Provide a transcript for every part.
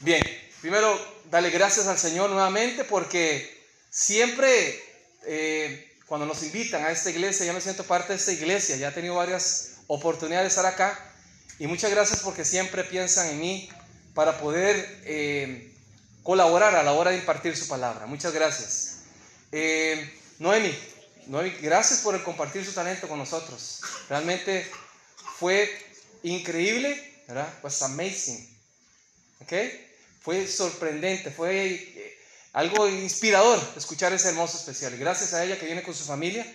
Bien, primero, dale gracias al Señor nuevamente porque siempre eh, cuando nos invitan a esta iglesia, ya me siento parte de esta iglesia, ya he tenido varias oportunidades de estar acá y muchas gracias porque siempre piensan en mí para poder eh, colaborar a la hora de impartir su palabra. Muchas gracias. Eh, Noemi, Noemi, gracias por compartir su talento con nosotros. Realmente fue increíble, ¿verdad? Was amazing. ¿Ok? Fue sorprendente, fue eh, algo inspirador escuchar ese hermoso especial. gracias a ella que viene con su familia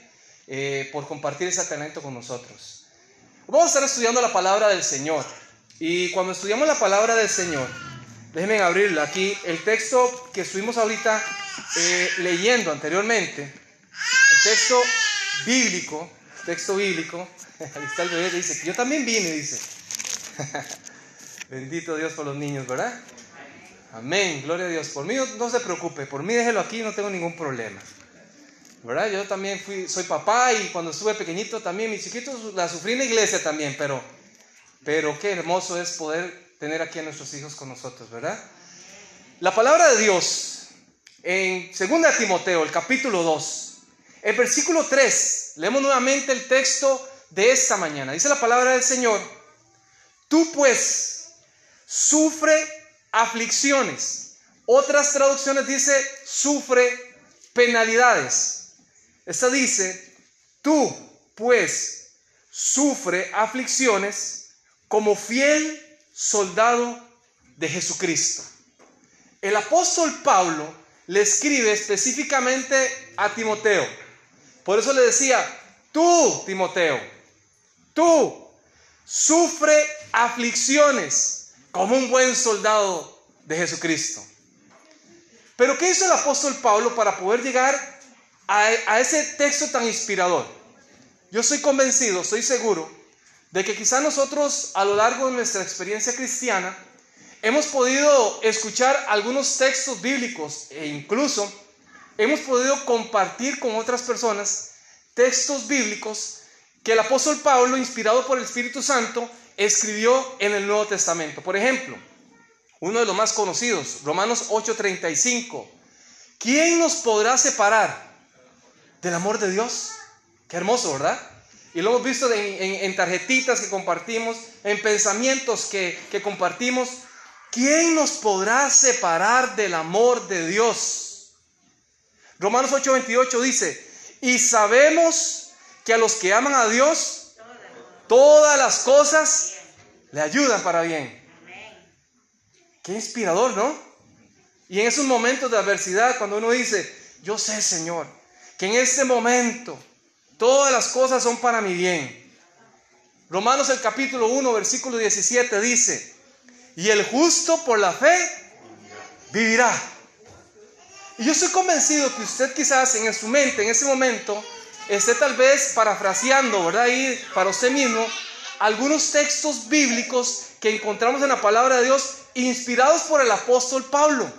eh, por compartir ese talento con nosotros. Vamos a estar estudiando la palabra del Señor. Y cuando estudiamos la palabra del Señor, déjenme abrirla aquí. El texto que estuvimos ahorita eh, leyendo anteriormente, el texto bíblico, texto bíblico, ahí está el bebé, dice, yo también vine, dice. Bendito Dios por los niños, ¿verdad? Amén, gloria a Dios. Por mí no, se preocupe, por mí déjelo aquí, no tengo ningún problema. ¿Verdad? Yo también fui, soy papá y cuando estuve pequeñito también, mis chiquitos la sufrí en la iglesia también, pero, pero qué hermoso es poder tener aquí a nuestros hijos con nosotros, ¿verdad? La palabra de Dios en 2 Timoteo, el capítulo 2, el versículo 3, leemos nuevamente el texto de esta mañana. Dice la palabra del Señor, tú pues sufre aflicciones. Otras traducciones dice, sufre penalidades. Esta dice, tú pues sufre aflicciones como fiel soldado de Jesucristo. El apóstol Pablo le escribe específicamente a Timoteo. Por eso le decía, tú, Timoteo, tú sufre aflicciones como un buen soldado de Jesucristo. Pero ¿qué hizo el apóstol Pablo para poder llegar a, a ese texto tan inspirador? Yo estoy convencido, estoy seguro, de que quizá nosotros a lo largo de nuestra experiencia cristiana hemos podido escuchar algunos textos bíblicos e incluso hemos podido compartir con otras personas textos bíblicos que el apóstol Pablo, inspirado por el Espíritu Santo, escribió en el Nuevo Testamento. Por ejemplo, uno de los más conocidos, Romanos 8:35. ¿Quién nos podrá separar del amor de Dios? Qué hermoso, ¿verdad? Y lo hemos visto en, tarjetitas que compartimos, en pensamientos que, que compartimos. ¿Quién nos podrá separar del amor de Dios? Romanos 8:28 dice, y sabemos que a los que aman a Dios, todas las cosas le ayudan para bien. Qué inspirador, ¿no? Y en esos momentos de adversidad, cuando uno dice, yo sé, Señor, que en este momento todas las cosas son para mi bien. Romanos el capítulo 1, versículo 17 dice, y el justo por la fe vivirá. Y yo estoy convencido que usted quizás en su mente, en ese momento, esté tal vez parafraseando, ¿verdad? Para usted mismo, algunos textos bíblicos que encontramos en la palabra de Dios inspirados por el apóstol Pablo.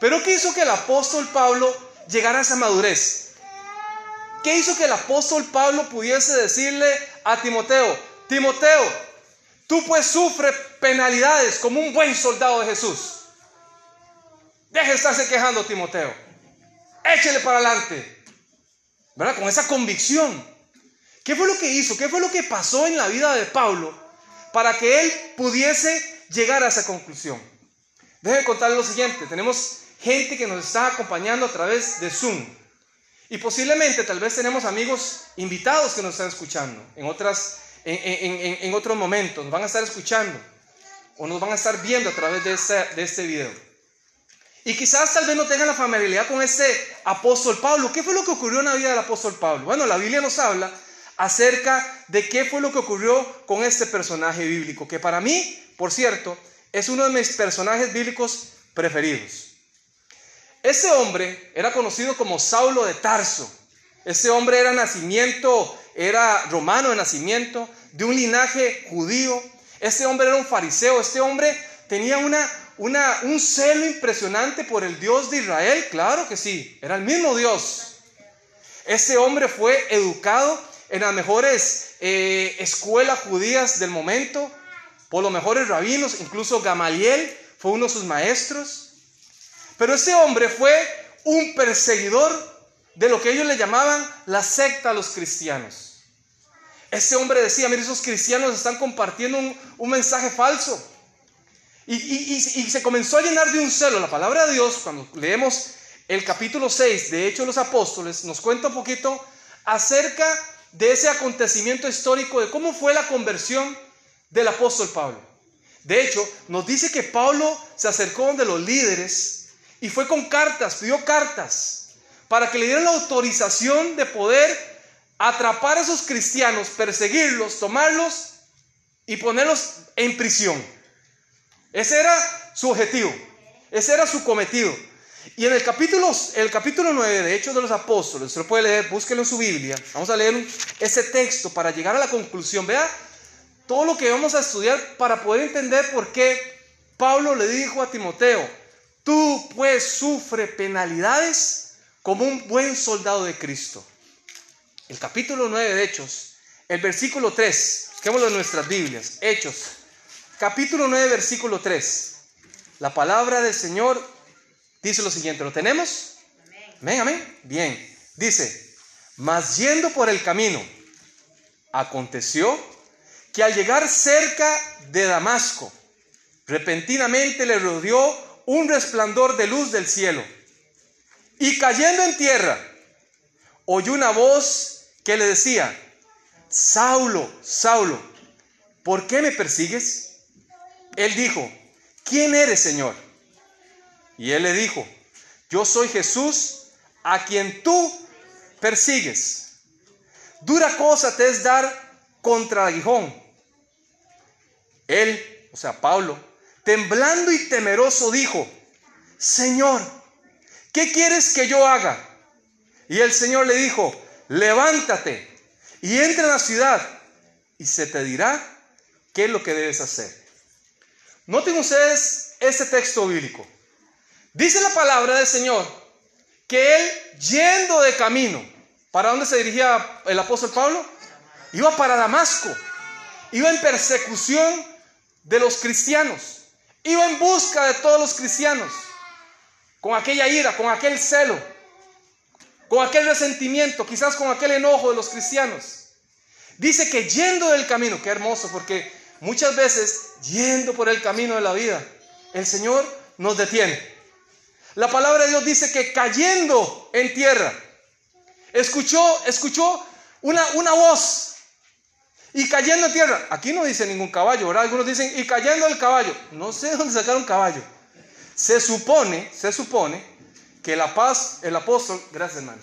Pero ¿qué hizo que el apóstol Pablo llegara a esa madurez? ¿Qué hizo que el apóstol Pablo pudiese decirle a Timoteo, Timoteo, tú pues sufres penalidades como un buen soldado de Jesús? Deje de estarse quejando, Timoteo. Échele para adelante. Con esa convicción. ¿Qué fue lo que hizo? ¿Qué fue lo que pasó en la vida de Pablo para que él pudiese llegar a esa conclusión? Déjenme contarle lo siguiente. Tenemos gente que nos está acompañando a través de Zoom. Y posiblemente tal vez tenemos amigos invitados que nos están escuchando en, otras, en, otros momentos. Nos van a estar escuchando o nos van a estar viendo a través de este, de este video. Y quizás tal vez no tengan la familiaridad con este apóstol Pablo. ¿Qué fue lo que ocurrió en la vida del apóstol Pablo? Bueno, la Biblia nos habla acerca de qué fue lo que ocurrió con este personaje bíblico, que para mí, por cierto, es uno de mis personajes bíblicos preferidos. Este hombre era conocido como Saulo de Tarso. Este hombre era nacimiento, era romano de nacimiento, de un linaje judío. Este hombre era un fariseo. Este hombre tenía una, un celo impresionante por el Dios de Israel, claro que sí, era el mismo Dios. Ese hombre fue educado en las mejores eh, escuelas judías del momento, por los mejores rabinos, incluso Gamaliel fue uno de sus maestros. Pero ese hombre fue un perseguidor de lo que ellos le llamaban la secta a los cristianos. Ese hombre decía, mire, esos cristianos están compartiendo un, mensaje falso. Y, se comenzó a llenar de un celo. La palabra de Dios, cuando leemos el capítulo 6 de Hechos de los Apóstoles, nos cuenta un poquito acerca de ese acontecimiento histórico, de cómo fue la conversión del apóstol Pablo. De hecho, nos dice que Pablo se acercó de los líderes y fue con cartas, pidió cartas, para que le dieran la autorización de poder atrapar a esos cristianos, perseguirlos, tomarlos y ponerlos en prisión. Ese era su objetivo, ese era su cometido. Y en el capítulo, el capítulo 9 de Hechos de los Apóstoles, usted lo puede leer, búsquelo en su Biblia. Vamos a leer ese texto para llegar a la conclusión. Vea todo lo que vamos a estudiar para poder entender por qué Pablo le dijo a Timoteo, tú pues sufre penalidades como un buen soldado de Cristo. El capítulo 9 de Hechos, el versículo 3, busquémoslo en nuestras Biblias, Hechos, capítulo 9, versículo 3. La palabra del Señor dice lo siguiente, ¿lo tenemos? Amén, amén. Bien, dice, mas yendo por el camino, aconteció que al llegar cerca de Damasco, repentinamente le rodeó un resplandor de luz del cielo. Y cayendo en tierra, oyó una voz que le decía, Saulo, Saulo, ¿por qué me persigues? Él dijo, ¿quién eres, Señor? Y él le dijo, yo soy Jesús a quien tú persigues. Dura cosa te es dar contra el aguijón. Él, o sea, Pablo, temblando y temeroso, dijo, Señor, ¿qué quieres que yo haga? Y el Señor le dijo, levántate y entra en la ciudad y se te dirá qué es lo que debes hacer. Noten ustedes este texto bíblico. Dice la palabra del Señor que él yendo de camino, ¿para dónde se dirigía el apóstol Pablo? Iba para Damasco, iba en persecución de los cristianos, iba en busca de todos los cristianos, con aquella ira, con aquel celo, con aquel resentimiento, quizás con aquel enojo de los cristianos. Dice que yendo del camino, qué hermoso, porque muchas veces yendo por el camino de la vida, el Señor nos detiene. La palabra de Dios dice que cayendo en tierra, escuchó, escuchó una, una voz. Y cayendo en tierra, aquí no dice ningún caballo, ¿verdad? Algunos dicen, y cayendo el caballo. No sé dónde sacaron caballo. Se supone, se supone que la paz, el apóstol, gracias hermano,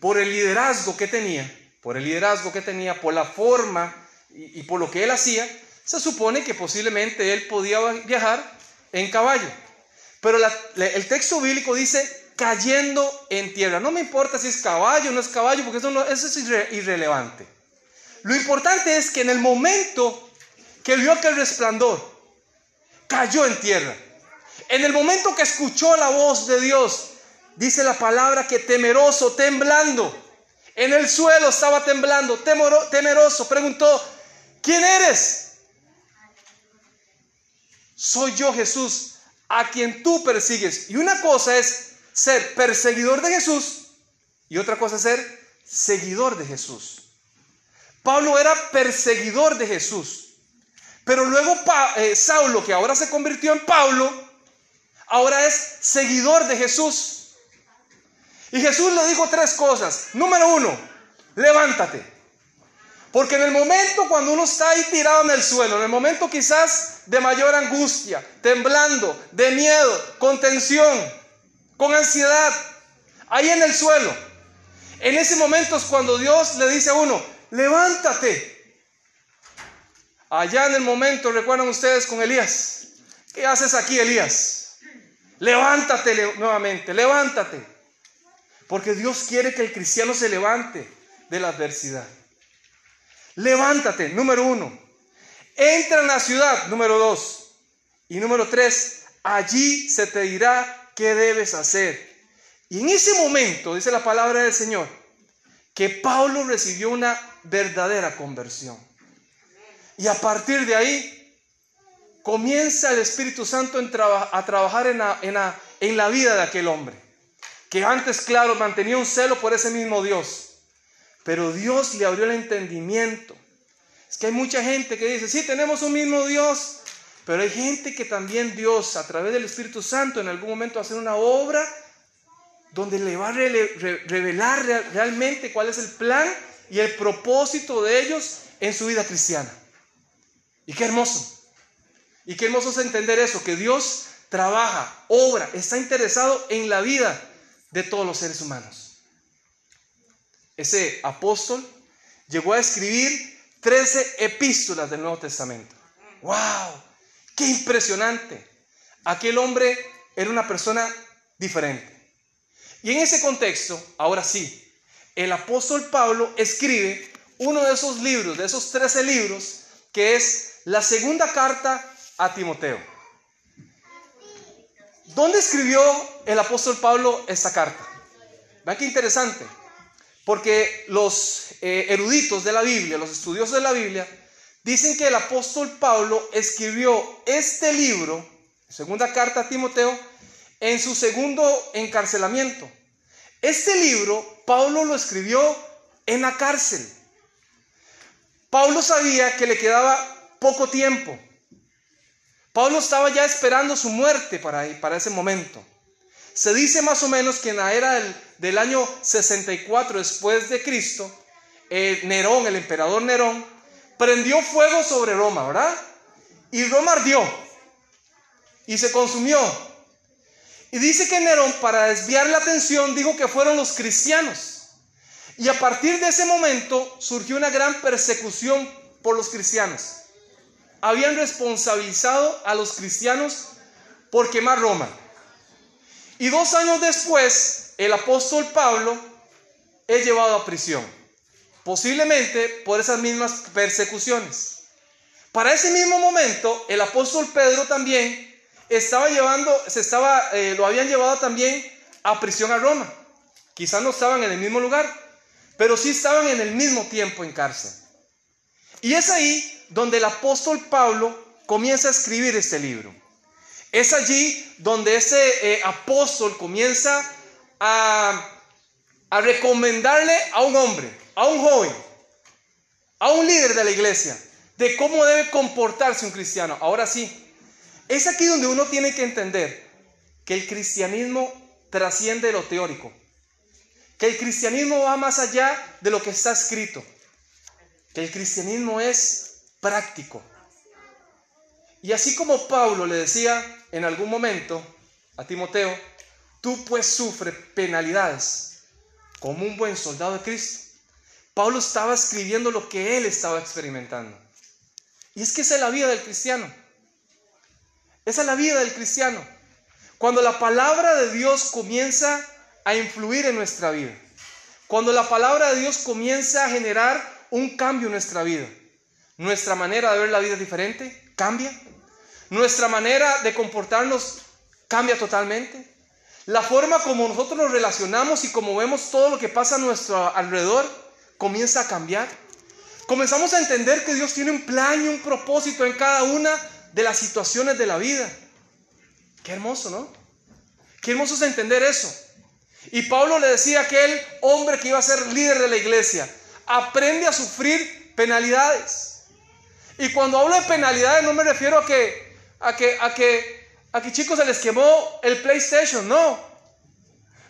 por el liderazgo que tenía, por el liderazgo que tenía, por la forma y, por lo que él hacía, se supone que posiblemente él podía viajar en caballo. Pero el texto bíblico dice cayendo en tierra. No me importa si es caballo o no es caballo, porque eso, no, es irrelevante. Lo importante es que en el momento que vio aquel resplandor, cayó en tierra. En el momento que escuchó la voz de Dios, dice la palabra que temeroso, temblando, en el suelo estaba temblando, temeroso, preguntó, ¿quién eres? Soy yo Jesús, a quien tú persigues. Y una cosa es ser perseguidor de Jesús y otra cosa es ser seguidor de Jesús. Pablo era perseguidor de Jesús, pero luego eh, Saulo, que ahora se convirtió en Pablo, ahora es seguidor de Jesús. Y Jesús le dijo tres cosas. Número uno, levántate. Porque en el momento cuando uno está ahí tirado en el suelo, en el momento quizás de mayor angustia, temblando, de miedo, con tensión, con ansiedad, ahí en el suelo, en ese momento es cuando Dios le dice a uno, levántate. Allá en el momento, recuerdan ustedes con Elías, ¿qué haces aquí Elías? Levántate nuevamente, levántate. Porque Dios quiere que el cristiano se levante de la adversidad. Levántate, número uno. Entra en la ciudad, número dos. Y número tres, allí se te dirá qué debes hacer. Y en ese momento, dice la palabra del Señor, que Pablo recibió una verdadera conversión. Y a partir de ahí, comienza el Espíritu Santo a trabajar en la, en la vida de aquel hombre, que antes, claro, mantenía un celo por ese mismo Dios, pero Dios le abrió el entendimiento. Es que hay mucha gente que dice, sí, tenemos un mismo Dios, pero hay gente que también Dios, a través del Espíritu Santo, en algún momento va a hacer una obra donde le va a revelar realmente cuál es el plan y el propósito de ellos en su vida cristiana. Y qué hermoso. Y qué hermoso es entender eso, que Dios trabaja, obra, está interesado en la vida de todos los seres humanos. Ese apóstol llegó a escribir 13 epístolas del Nuevo Testamento. ¡Wow! ¡Qué impresionante! Aquel hombre era una persona diferente. Y en ese contexto, ahora sí, el apóstol Pablo escribe uno de esos libros, de esos 13 libros, que es la segunda carta a Timoteo. ¿Dónde escribió el apóstol Pablo esta carta? Vean qué interesante, porque los eh, eruditos de la Biblia, los estudiosos de la Biblia, dicen que el apóstol Pablo escribió este libro, segunda carta a Timoteo, en su segundo encarcelamiento. Este libro Pablo lo escribió en la cárcel. Pablo sabía que le quedaba poco tiempo. Pablo estaba ya esperando su muerte para, para ese momento. Se dice más o menos que en la era del, año 64 después de Cristo, eh, Nerón, el emperador Nerón, prendió fuego sobre Roma, ¿verdad? Y Roma ardió y se consumió. Y dice que Nerón, para desviar la atención, dijo que fueron los cristianos. Y a partir de ese momento surgió una gran persecución por los cristianos. Habían responsabilizado a los cristianos por quemar Roma. Y dos años después, el apóstol Pablo es llevado a prisión, posiblemente por esas mismas persecuciones. Para ese mismo momento, el apóstol Pedro también estaba llevando, se estaba, eh, lo habían llevado también a prisión a Roma. Quizás no estaban en el mismo lugar, pero sí estaban en el mismo tiempo en cárcel. Y es ahí donde el apóstol Pablo comienza a escribir este libro. Es allí donde ese eh, apóstol comienza a, a recomendarle a un hombre, a un joven, a un líder de la iglesia, de cómo debe comportarse un cristiano. Ahora sí, es aquí donde uno tiene que entender que el cristianismo trasciende lo teórico que el cristianismo va más allá de lo que está escrito, que el cristianismo es práctico. Y así como Pablo le decía en algún momento a Timoteo, tú pues sufres penalidades como un buen soldado de Cristo. Pablo estaba escribiendo lo que él estaba experimentando. Y es que esa es la vida del cristiano. Esa es la vida del cristiano. Cuando la palabra de Dios comienza a influir en nuestra vida. Cuando la palabra de Dios comienza a generar un cambio en nuestra vida, nuestra manera de ver la vida diferente, cambia. Nuestra manera de comportarnos cambia totalmente. La forma como nosotros nos relacionamos y como vemos todo lo que pasa a nuestro alrededor comienza a cambiar. Comenzamos a entender que Dios tiene un plan y un propósito en cada una de las situaciones de la vida. Qué hermoso, ¿no? Qué hermoso es entender eso. Y Pablo le decía a aquel hombre que iba a ser líder de la iglesia, aprende a sufrir penalidades. Y cuando hablo de penalidades no me refiero a que, a que, a que, chicos se les quemó el PlayStation, no.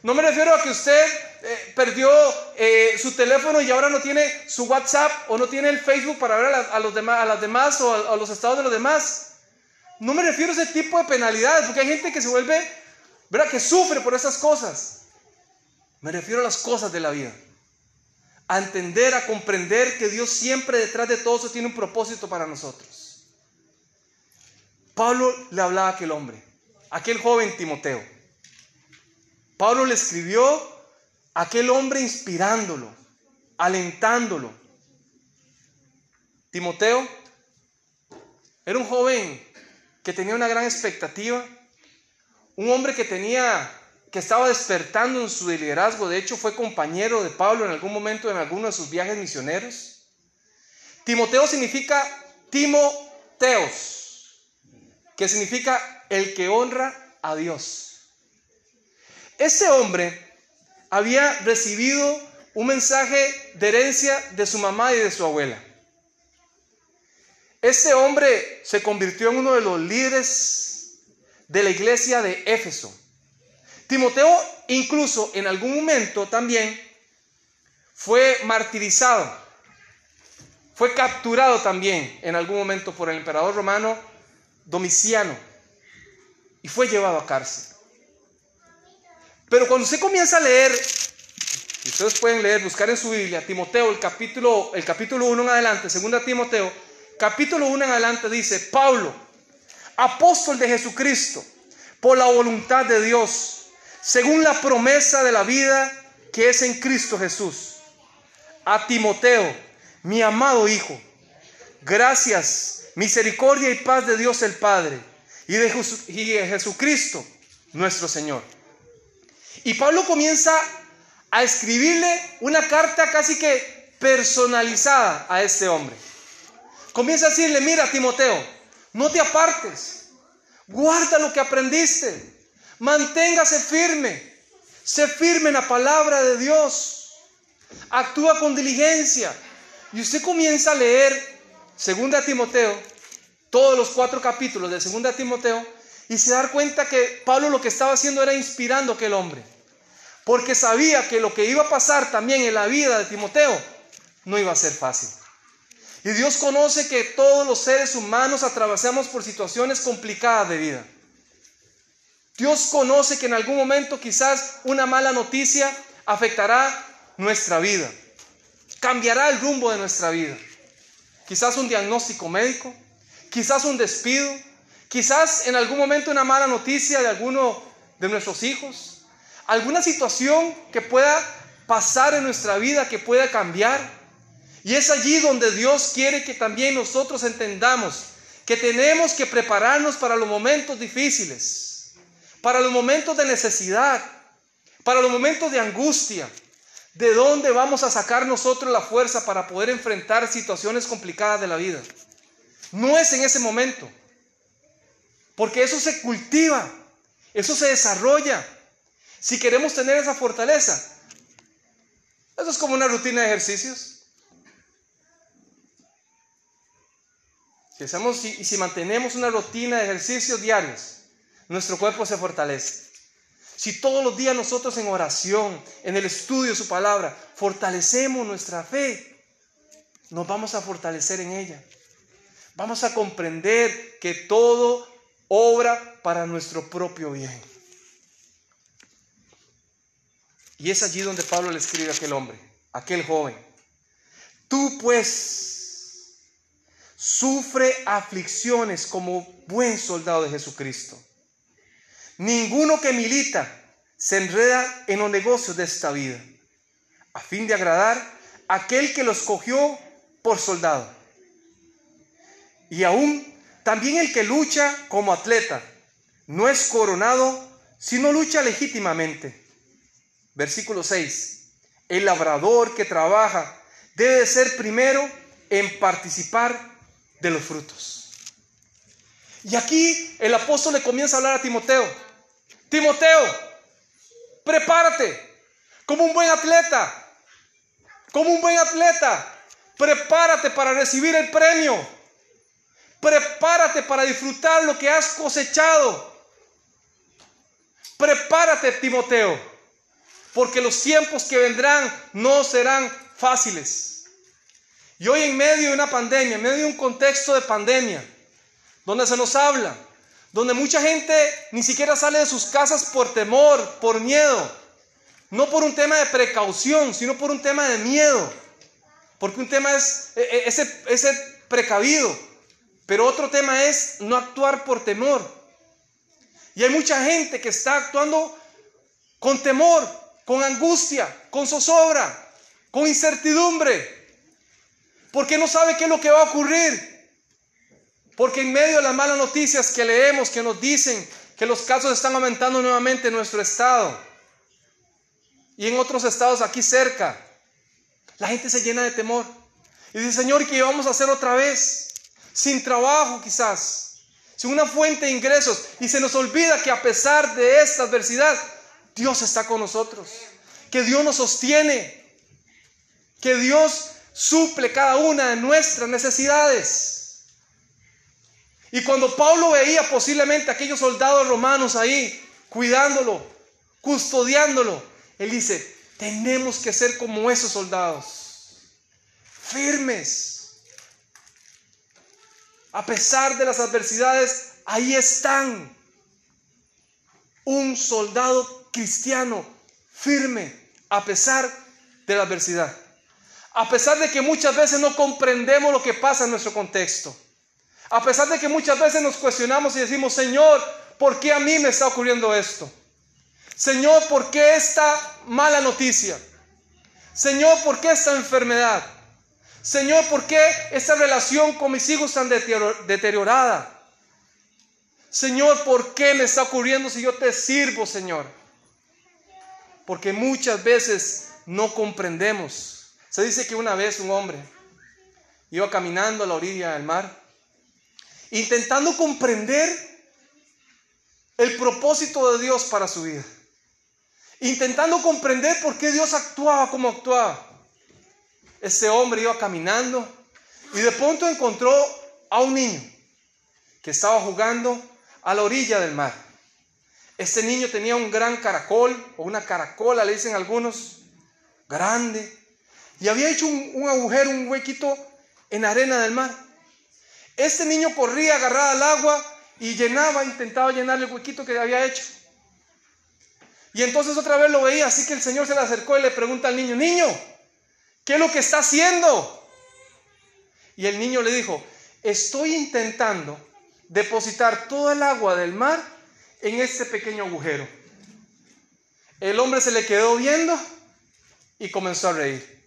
No me refiero a que usted eh, perdió eh, su teléfono y ahora no tiene su WhatsApp o no tiene el Facebook para ver a, los demás, a las demás o a, a los estados de los demás. No me refiero a ese tipo de penalidades, porque hay gente que se vuelve, ¿verdad? Que sufre por esas cosas. Me refiero a las cosas de la vida. A entender, a comprender que Dios siempre detrás de todo eso tiene un propósito para nosotros. Pablo le hablaba a aquel hombre, aquel joven Timoteo. Pablo le escribió a aquel hombre inspirándolo, alentándolo. Timoteo era un joven que tenía una gran expectativa, un hombre que tenía que estaba despertando en su liderazgo. De hecho, fue compañero de Pablo en algún momento en alguno de sus viajes misioneros. Timoteo significa Timoteos. Que significa el que honra a Dios. Este hombre había recibido un mensaje de herencia de su mamá y de su abuela. Este hombre se convirtió en uno de los líderes de la iglesia de Éfeso. Timoteo incluso en algún momento también fue martirizado, fue capturado también en algún momento por el emperador romano Domiciano y fue llevado a cárcel. Pero cuando usted comienza a leer, y ustedes pueden leer, buscar en su Biblia, Timoteo, el capítulo, el capítulo 1 en adelante, segunda Timoteo, capítulo 1 en adelante dice, Pablo, apóstol de Jesucristo, por la voluntad de Dios, según la promesa de la vida que es en Cristo Jesús. A Timoteo, mi amado Hijo, gracias, misericordia y paz de Dios el Padre y de, Jesucristo nuestro Señor. Y Pablo comienza a escribirle una carta casi que personalizada a este hombre. Comienza a decirle, mira Timoteo, no te apartes, guarda lo que aprendiste, manténgase firme, sé firme en la palabra de Dios, actúa con diligencia. Y usted comienza a leer 2 Timoteo, todos los cuatro capítulos de 2 Timoteo, y se da cuenta que Pablo lo que estaba haciendo era inspirando a aquel hombre. Porque sabía que lo que iba a pasar también en la vida de Timoteo no iba a ser fácil. Y Dios conoce que todos los seres humanos atravesamos por situaciones complicadas de vida. Dios conoce que en algún momento quizás una mala noticia afectará nuestra vida, cambiará el rumbo de nuestra vida. Quizás un diagnóstico médico, quizás un despido, quizás en algún momento una mala noticia de alguno de nuestros hijos, alguna situación que pueda pasar en nuestra vida, que pueda cambiar. Y es allí donde Dios quiere que también nosotros entendamos que tenemos que prepararnos para los momentos difíciles, para los momentos de necesidad, para los momentos de angustia. ¿De dónde vamos a sacar nosotros la fuerza para poder enfrentar situaciones complicadas de la vida? No es en ese momento, porque eso se cultiva, eso se desarrolla, si queremos tener esa fortaleza. Eso es como una rutina de ejercicios. Si hacemos y si mantenemos una rutina de ejercicios diarios, nuestro cuerpo se fortalece. Si todos los días nosotros en oración, en el estudio de su palabra, fortalecemos nuestra fe, nos vamos a fortalecer en ella. Vamos a comprender que todo obra para nuestro propio bien. Y es allí donde Pablo le escribe a aquel hombre, aquel joven. Tú pues sufre aflicciones como buen soldado de Jesucristo. Ninguno que milita se enreda en los negocios de esta vida, a fin de agradar a aquel que los cogió por soldado. Y aún también el que lucha como atleta no es coronado, sino lucha legítimamente Versículo 6. El labrador que trabaja debe ser primero en participar de los frutos. Y aquí el apóstol le comienza a hablar a Timoteo. Timoteo, prepárate como un buen atleta. Como un buen atleta. Prepárate para recibir el premio. Prepárate para disfrutar lo que has cosechado. Prepárate, Timoteo porque los tiempos que vendrán no serán fáciles. Y hoy en medio de una pandemia, en medio de un contexto de pandemia, donde se nos habla, donde mucha gente ni siquiera sale de sus casas por temor, por miedo, no por un tema de precaución, sino por un tema de miedo, porque un tema es e, e, ese, ese precavido, pero otro tema es no actuar por temor. Y hay mucha gente que está actuando con temor, con angustia, con zozobra, con incertidumbre, porque no sabe qué es lo que va a ocurrir. Porque en medio de las malas noticias que leemos, que nos dicen que los casos están aumentando nuevamente en nuestro estado y en otros estados aquí cerca, la gente se llena de temor. Y dice, Señor, ¿qué vamos a hacer otra vez? Sin trabajo quizás, sin una fuente de ingresos. Y se nos olvida que a pesar de esta adversidad, Dios está con nosotros. Que Dios nos sostiene. Que Dios suple cada una de nuestras necesidades. Y cuando Pablo veía posiblemente a aquellos soldados romanos ahí, cuidándolo, custodiándolo, él dice, tenemos que ser como esos soldados, firmes. A pesar de las adversidades, ahí están. Un soldado cristiano firme a pesar de la adversidad. A pesar de que muchas veces no comprendemos lo que pasa en nuestro contexto. A pesar de que muchas veces nos cuestionamos y decimos, Señor, ¿por qué a mí me está ocurriendo esto? Señor, ¿por qué esta mala noticia? Señor, ¿por qué esta enfermedad? Señor, ¿por qué esta relación con mis hijos tan deteriorada? Señor, ¿por qué me está ocurriendo si yo te sirvo, Señor? Porque muchas veces no comprendemos. Se dice que una vez un hombre iba caminando a la orilla del mar intentando comprender el propósito de Dios para su vida. Intentando comprender por qué Dios actuaba como actuaba. Este hombre iba caminando y de pronto encontró a un niño que estaba jugando a la orilla del mar. Este niño tenía un gran caracol o una caracola, le dicen algunos, grande, y había hecho un, un agujero, un huequito en arena del mar. Este niño corría agarrado al agua y llenaba, intentaba llenar el huequito que había hecho. Y entonces otra vez lo veía, así que el Señor se le acercó y le pregunta al niño, niño, ¿qué es lo que está haciendo? Y el niño le dijo, estoy intentando depositar todo el agua del mar en este pequeño agujero. El hombre se le quedó viendo y comenzó a reír.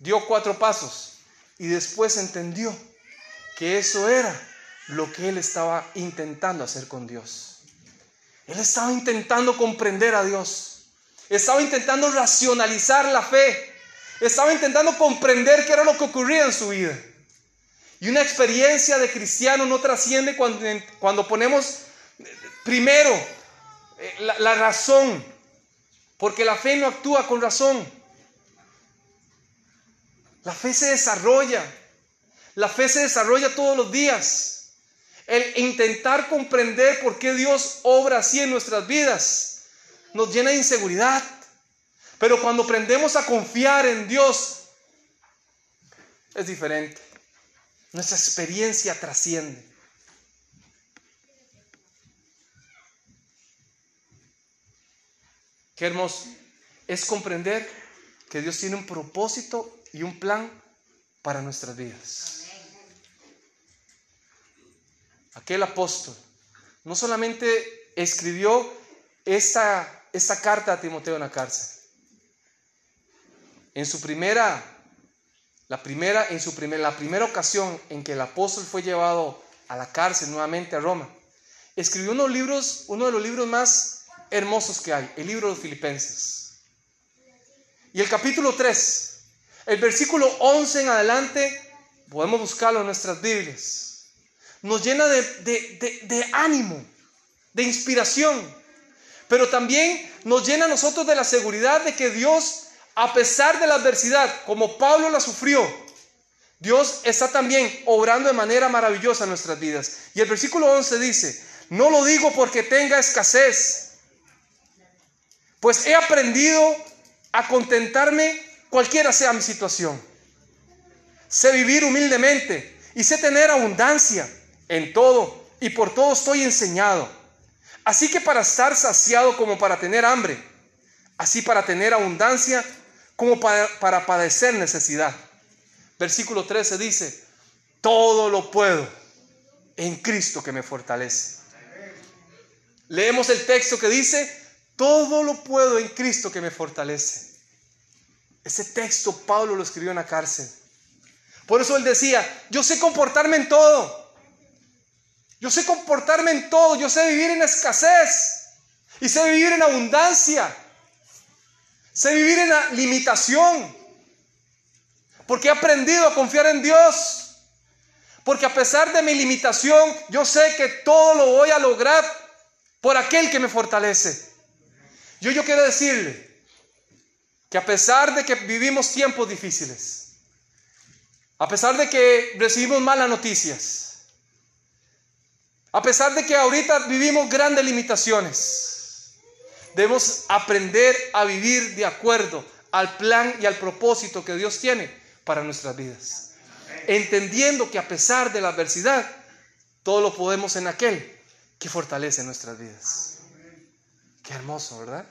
Dio cuatro pasos y después entendió que eso era lo que él estaba intentando hacer con Dios. Él estaba intentando comprender a Dios. Estaba intentando racionalizar la fe. Estaba intentando comprender qué era lo que ocurría en su vida. Y una experiencia de cristiano no trasciende cuando, cuando ponemos primero eh, la, la razón, porque la fe no actúa con razón. La fe se desarrolla la fe se desarrolla todos los días. El intentar comprender por qué Dios obra así en nuestras vidas nos llena de inseguridad. Pero cuando aprendemos a confiar en Dios, es diferente. Nuestra experiencia trasciende. Qué hermoso es comprender que Dios tiene un propósito y un plan para nuestras vidas aquel apóstol, no solamente escribió esta, carta a Timoteo en la cárcel. En su primera, la primera, en su primer, la primera ocasión en que el apóstol fue llevado a la cárcel nuevamente a Roma, escribió unos libros, uno de los libros más hermosos que hay, el libro de los Filipenses. Y el capítulo 3, el versículo 11 en adelante, podemos buscarlo en nuestras Biblias nos llena de, ánimo, de inspiración, pero también nos llena a nosotros de la seguridad de que Dios, a pesar de la adversidad, como Pablo la sufrió, Dios está también obrando de manera maravillosa en nuestras vidas. Y el versículo 11 dice, no lo digo porque tenga escasez, pues he aprendido a contentarme cualquiera sea mi situación. Sé vivir humildemente y sé tener abundancia. En todo y por todo estoy enseñado. Así que para estar saciado como para tener hambre, así para tener abundancia como para, para padecer necesidad. Versículo 13 dice, todo lo puedo en Cristo que me fortalece. Leemos el texto que dice, todo lo puedo en Cristo que me fortalece. Ese texto Pablo lo escribió en la cárcel. Por eso él decía, yo sé comportarme en todo. Yo sé comportarme en todo, yo sé vivir en escasez y sé vivir en abundancia. Sé vivir en la limitación. Porque he aprendido a confiar en Dios. Porque a pesar de mi limitación, yo sé que todo lo voy a lograr por aquel que me fortalece. Yo, yo quiero decirle que a pesar de que vivimos tiempos difíciles, a pesar de que recibimos malas noticias, a pesar de que ahorita vivimos grandes limitaciones, debemos aprender a vivir de acuerdo al plan y al propósito que Dios tiene para nuestras vidas. Entendiendo que a pesar de la adversidad, todo lo podemos en aquel que fortalece nuestras vidas. Qué hermoso, ¿verdad?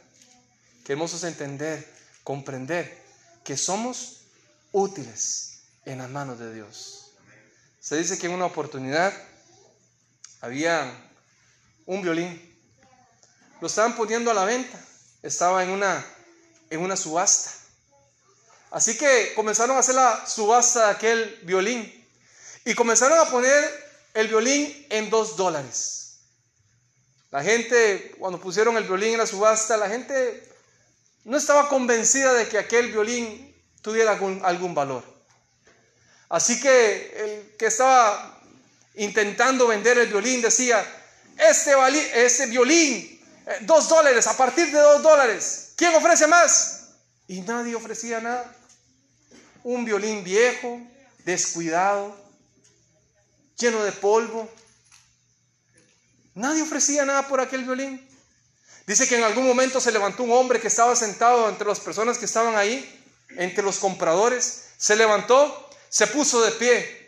Qué hermoso es entender, comprender que somos útiles en las manos de Dios. Se dice que en una oportunidad había un violín. Lo estaban poniendo a la venta. Estaba en una, en una subasta. Así que comenzaron a hacer la subasta de aquel violín. Y comenzaron a poner el violín en dos dólares. La gente, cuando pusieron el violín en la subasta, la gente no estaba convencida de que aquel violín tuviera algún, algún valor. Así que el que estaba intentando vender el violín, decía, este, este violín, eh, dos dólares, a partir de dos dólares, ¿quién ofrece más? Y nadie ofrecía nada. Un violín viejo, descuidado, lleno de polvo. Nadie ofrecía nada por aquel violín. Dice que en algún momento se levantó un hombre que estaba sentado entre las personas que estaban ahí, entre los compradores. Se levantó, se puso de pie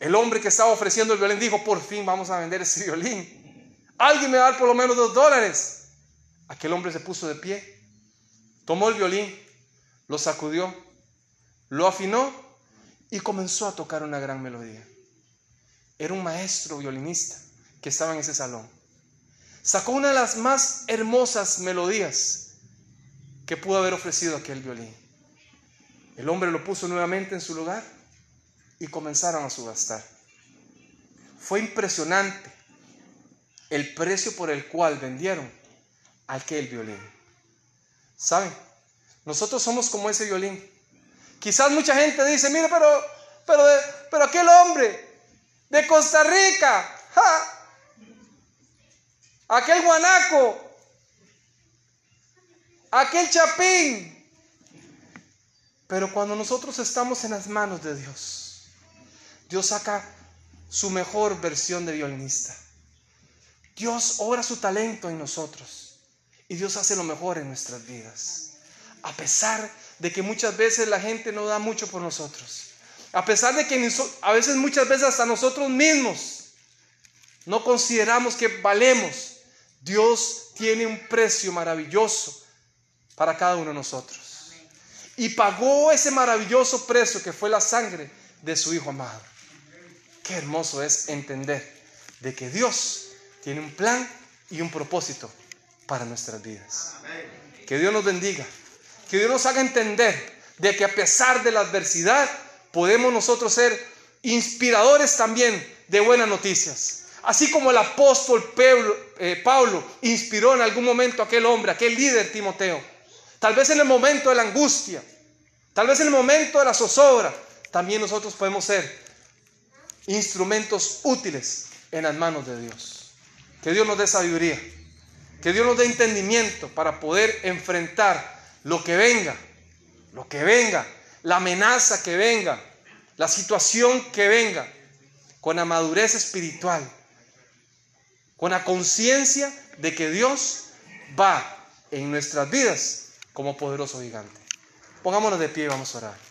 el hombre que estaba ofreciendo el violín dijo, por fin vamos a vender ese violín. Alguien me va a dar por lo menos dos dólares. Aquel hombre se puso de pie, tomó el violín, lo sacudió, lo afinó y comenzó a tocar una gran melodía. Era un maestro violinista que estaba en ese salón. Sacó una de las más hermosas melodías que pudo haber ofrecido aquel violín. El hombre lo puso nuevamente en su lugar y comenzaron a subastar. Fue impresionante el precio por el cual vendieron aquel violín. ¿Saben? Nosotros somos como ese violín. Quizás mucha gente dice, mire, pero, pero, pero aquel hombre de Costa Rica, aquel guanaco, aquel chapín. Pero cuando nosotros estamos en las manos de Dios, Dios saca su mejor versión de violinista. Dios obra su talento en nosotros y Dios hace lo mejor en nuestras vidas. A pesar de que muchas veces la gente no da mucho por nosotros. A pesar de que a veces muchas veces hasta nosotros mismos no consideramos que valemos. Dios tiene un precio maravilloso para cada uno de nosotros. Y pagó ese maravilloso precio que fue la sangre de su Hijo amado. Qué hermoso es entender de que Dios tiene un plan y un propósito para nuestras vidas. Que Dios nos bendiga. Que Dios nos haga entender de que a pesar de la adversidad podemos nosotros ser inspiradores también de buenas noticias. Así como el apóstol Pablo, eh, Pablo inspiró en algún momento a aquel hombre, aquel líder Timoteo. Tal vez en el momento de la angustia, tal vez en el momento de la zozobra, también nosotros podemos ser instrumentos útiles en las manos de Dios. Que Dios nos dé sabiduría, que Dios nos dé entendimiento para poder enfrentar lo que venga, lo que venga, la amenaza que venga, la situación que venga, con la madurez espiritual, con la conciencia de que Dios va en nuestras vidas como poderoso gigante. Pongámonos de pie y vamos a orar.